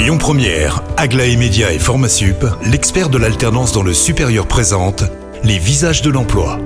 Lyon Première, Aglaé Média et Formasup, l'expert de l'alternance dans le supérieur présente les visages de l'emploi.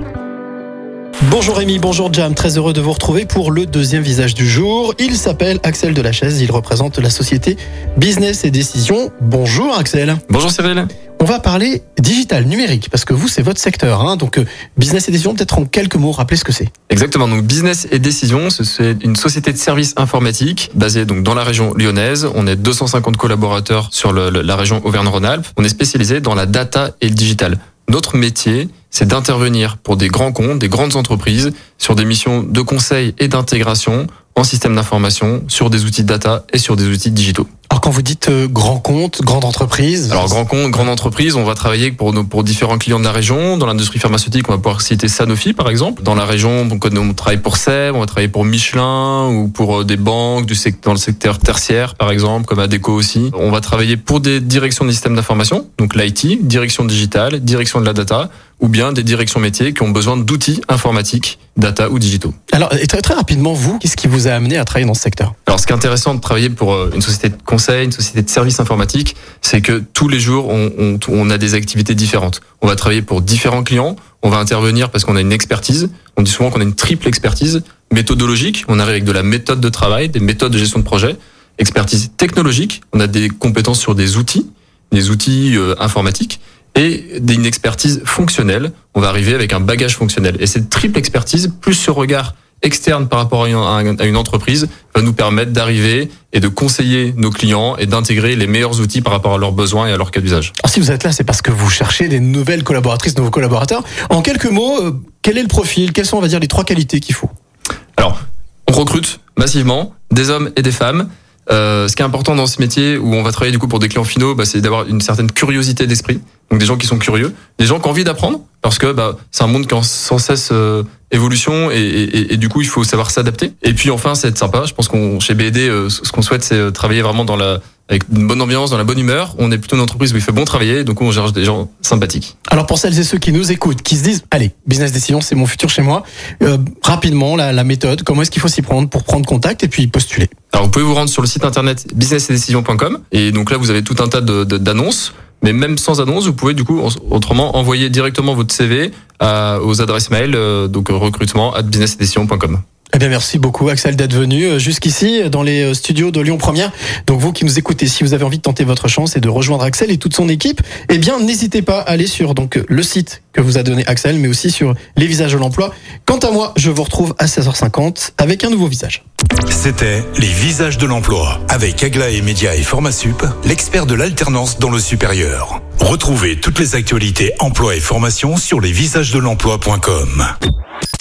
Bonjour Rémi, bonjour Jam, très heureux de vous retrouver pour le deuxième visage du jour. Il s'appelle Axel Delachaise, il représente la société Business et Décision. Bonjour Axel. Bonjour Cyril. On va parler digital, numérique, parce que vous, c'est votre secteur. Hein, donc, euh, Business et Décision, peut-être en quelques mots, rappelez ce que c'est. Exactement. Donc, Business et Décision, c'est une société de services informatiques basée donc dans la région lyonnaise. On est 250 collaborateurs sur la région Auvergne-Rhône-Alpes. On est spécialisé dans la data et le digital. Notre métier, c'est d'intervenir pour des grands comptes, des grandes entreprises, sur des missions de conseil et d'intégration en système d'information, sur des outils data et sur des outils digitaux. Quand vous dites euh, grand compte, grande entreprise Alors grand compte, grande entreprise, on va travailler pour nos, pour différents clients de la région. Dans l'industrie pharmaceutique, on va pouvoir citer Sanofi par exemple. Dans la région, donc on travaille pour Seb, on va travailler pour Michelin ou pour euh, des banques du secteur, dans le secteur tertiaire par exemple, comme Adeco aussi. On va travailler pour des directions des systèmes d'information, donc l'IT, direction digitale, direction de la data, ou bien des directions métiers qui ont besoin d'outils informatiques, data ou digitaux. Alors très, très rapidement, vous, qu'est-ce qui vous a amené à travailler dans ce secteur? Alors ce qui est intéressant de travailler pour euh, une société de conseil, une société de services informatiques, c'est que tous les jours, on, on, on, a des activités différentes. On va travailler pour différents clients, on va intervenir parce qu'on a une expertise. On dit souvent qu'on a une triple expertise méthodologique. On arrive avec de la méthode de travail, des méthodes de gestion de projet, expertise technologique. On a des compétences sur des outils, des outils euh, informatiques et d'une expertise fonctionnelle. On va arriver avec un bagage fonctionnel. Et cette triple expertise, plus ce regard externe par rapport à une, entreprise va nous permettre d'arriver et de conseiller nos clients et d'intégrer les meilleurs outils par rapport à leurs besoins et à leur cas d'usage. Alors si vous êtes là, c'est parce que vous cherchez des nouvelles collaboratrices, nouveaux collaborateurs. En quelques mots, euh, quel est le profil? Quelles sont, on va dire, les trois qualités qu'il faut? Alors, on recrute massivement des hommes et des femmes. Euh, ce qui est important dans ce métier où on va travailler du coup pour des clients finaux, bah, c'est d'avoir une certaine curiosité d'esprit. Donc des gens qui sont curieux, des gens qui ont envie d'apprendre, parce que bah, c'est un monde qui est sans cesse euh, évolution et, et, et, du coup il faut savoir s'adapter. Et puis enfin c'est être sympa. Je pense qu'on chez BD, euh, ce qu'on souhaite c'est euh, travailler vraiment dans la avec une bonne ambiance, dans la bonne humeur. On est plutôt une entreprise où il fait bon travailler, donc on cherche des gens sympathiques. Alors pour celles et ceux qui nous écoutent, qui se disent, allez, business décision, c'est mon futur chez moi. Euh, rapidement, la, la méthode, comment est-ce qu'il faut s'y prendre pour prendre contact et puis postuler Alors vous pouvez vous rendre sur le site internet businessdecision.com et donc là vous avez tout un tas d'annonces. De, mais même sans annonce, vous pouvez du coup autrement envoyer directement votre CV à, aux adresses mail euh, donc recrutement at businessedition.com. Eh bien, merci beaucoup, Axel, d'être venu euh, jusqu'ici dans les euh, studios de Lyon Première. Donc, vous qui nous écoutez, si vous avez envie de tenter votre chance et de rejoindre Axel et toute son équipe, eh bien, n'hésitez pas à aller sur donc le site que vous a donné Axel, mais aussi sur les visages de l'emploi. Quant à moi, je vous retrouve à 16h50 avec un nouveau visage. C'était les visages de l'emploi avec Aglaé Média et Formasup, l'expert de l'alternance dans le supérieur. Retrouvez toutes les actualités emploi et formation sur lesvisagesdelemploi.com.